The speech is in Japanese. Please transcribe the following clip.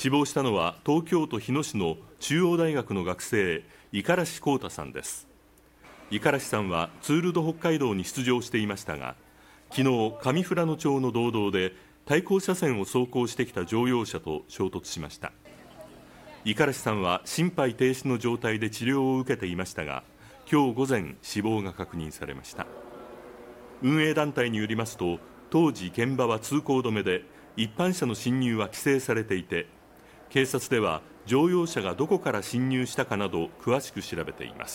死亡したのは東京都日野市の中央大学の学生五十嵐幸太さんです。五十嵐さんはツール・ド・北海道に出場していましたが昨日上富良野町の道道で対向車線を走行してきた乗用車と衝突しました。五十嵐さんは心肺停止の状態で治療を受けていましたが今日午前死亡が確認されました。運営団体によりますと当時現場は通行止めで一般車の進入は規制されていて警察では乗用車がどこから侵入したかなど詳しく調べています。